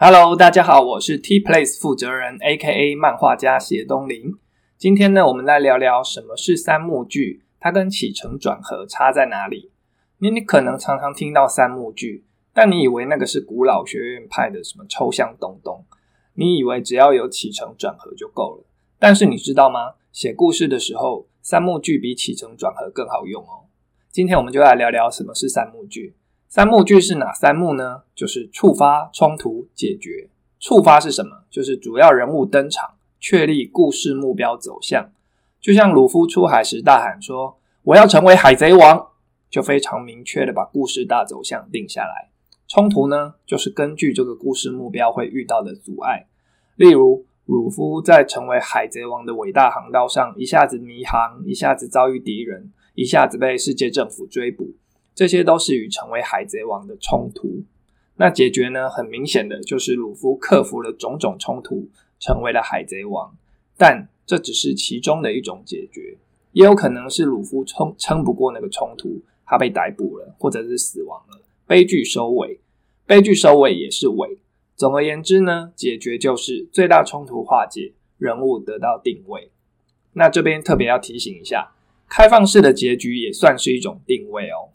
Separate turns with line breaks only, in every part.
Hello，大家好，我是 T Place 负责人，A.K.A 漫画家谢东林。今天呢，我们来聊聊什么是三幕剧，它跟起承转合差在哪里？你你可能常常听到三幕剧，但你以为那个是古老学院派的什么抽象东东？你以为只要有起承转合就够了？但是你知道吗？写故事的时候，三幕剧比起承转合更好用哦。今天我们就来聊聊什么是三幕剧。三幕剧是哪三幕呢？就是触发、冲突、解决。触发是什么？就是主要人物登场，确立故事目标走向。就像鲁夫出海时大喊说：“我要成为海贼王”，就非常明确的把故事大走向定下来。冲突呢，就是根据这个故事目标会遇到的阻碍。例如，鲁夫在成为海贼王的伟大航道上，一下子迷航，一下子遭遇敌人，一下子被世界政府追捕。这些都是与成为海贼王的冲突。那解决呢？很明显的就是鲁夫克服了种种冲突，成为了海贼王。但这只是其中的一种解决，也有可能是鲁夫冲撑不过那个冲突，他被逮捕了，或者是死亡了，悲剧收尾。悲剧收尾也是尾。总而言之呢，解决就是最大冲突化解，人物得到定位。那这边特别要提醒一下，开放式的结局也算是一种定位哦。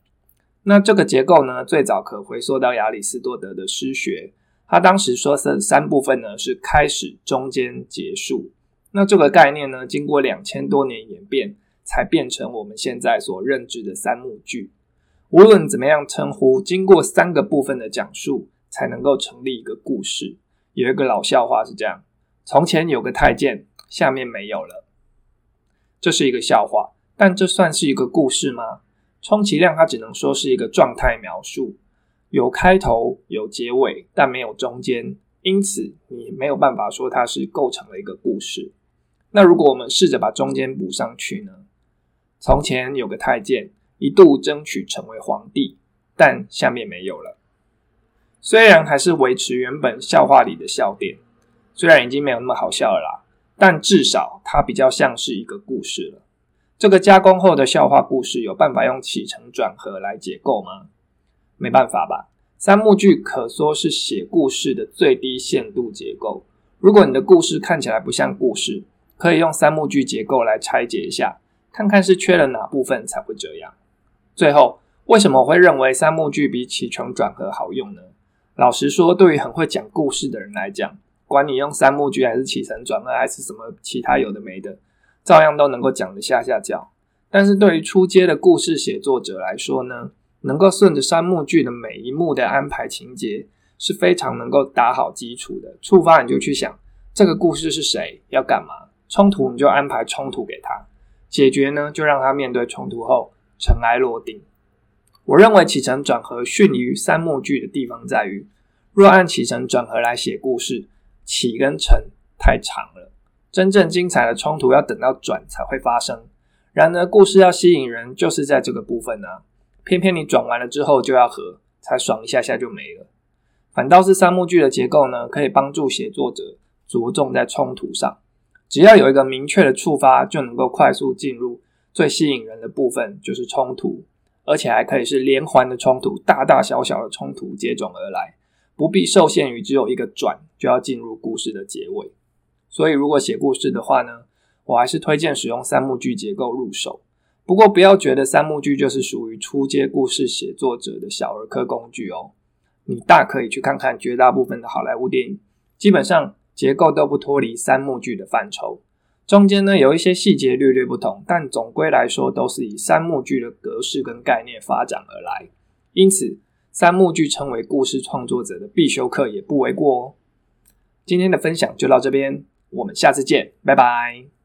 那这个结构呢，最早可回溯到亚里士多德的诗学。他当时说这三部分呢是开始、中间、结束。那这个概念呢，经过两千多年演变，才变成我们现在所认知的三幕剧。无论怎么样称呼，经过三个部分的讲述，才能够成立一个故事。有一个老笑话是这样：从前有个太监，下面没有了。这是一个笑话，但这算是一个故事吗？充其量，它只能说是一个状态描述，有开头有结尾，但没有中间，因此你没有办法说它是构成了一个故事。那如果我们试着把中间补上去呢？从前有个太监，一度争取成为皇帝，但下面没有了。虽然还是维持原本笑话里的笑点，虽然已经没有那么好笑了啦，但至少它比较像是一个故事了。这个加工后的笑话故事有办法用起承转合来解构吗？没办法吧。三幕剧可说是写故事的最低限度结构。如果你的故事看起来不像故事，可以用三幕剧结构来拆解一下，看看是缺了哪部分才会这样。最后，为什么我会认为三幕剧比起承转合好用呢？老实说，对于很会讲故事的人来讲，管你用三幕剧还是起承转合还是什么其他有的没的。照样都能够讲得下下脚，但是对于出街的故事写作者来说呢，能够顺着三幕剧的每一幕的安排情节，是非常能够打好基础的。触发你就去想这个故事是谁要干嘛，冲突你就安排冲突给他，解决呢就让他面对冲突后尘埃落定。我认为起承转合逊于三幕剧的地方在于，若按起承转合来写故事，起跟承太长了。真正精彩的冲突要等到转才会发生，然而故事要吸引人就是在这个部分呢。偏偏你转完了之后就要和，才爽一下下就没了。反倒是三幕剧的结构呢，可以帮助写作者着重在冲突上，只要有一个明确的触发，就能够快速进入最吸引人的部分，就是冲突，而且还可以是连环的冲突，大大小小的冲突接踵而来，不必受限于只有一个转就要进入故事的结尾。所以，如果写故事的话呢，我还是推荐使用三幕剧结构入手。不过，不要觉得三幕剧就是属于初阶故事写作者的小儿科工具哦。你大可以去看看绝大部分的好莱坞电影，基本上结构都不脱离三幕剧的范畴。中间呢有一些细节略略不同，但总归来说都是以三幕剧的格式跟概念发展而来。因此，三幕剧称为故事创作者的必修课也不为过哦。今天的分享就到这边。我们下次见，拜拜。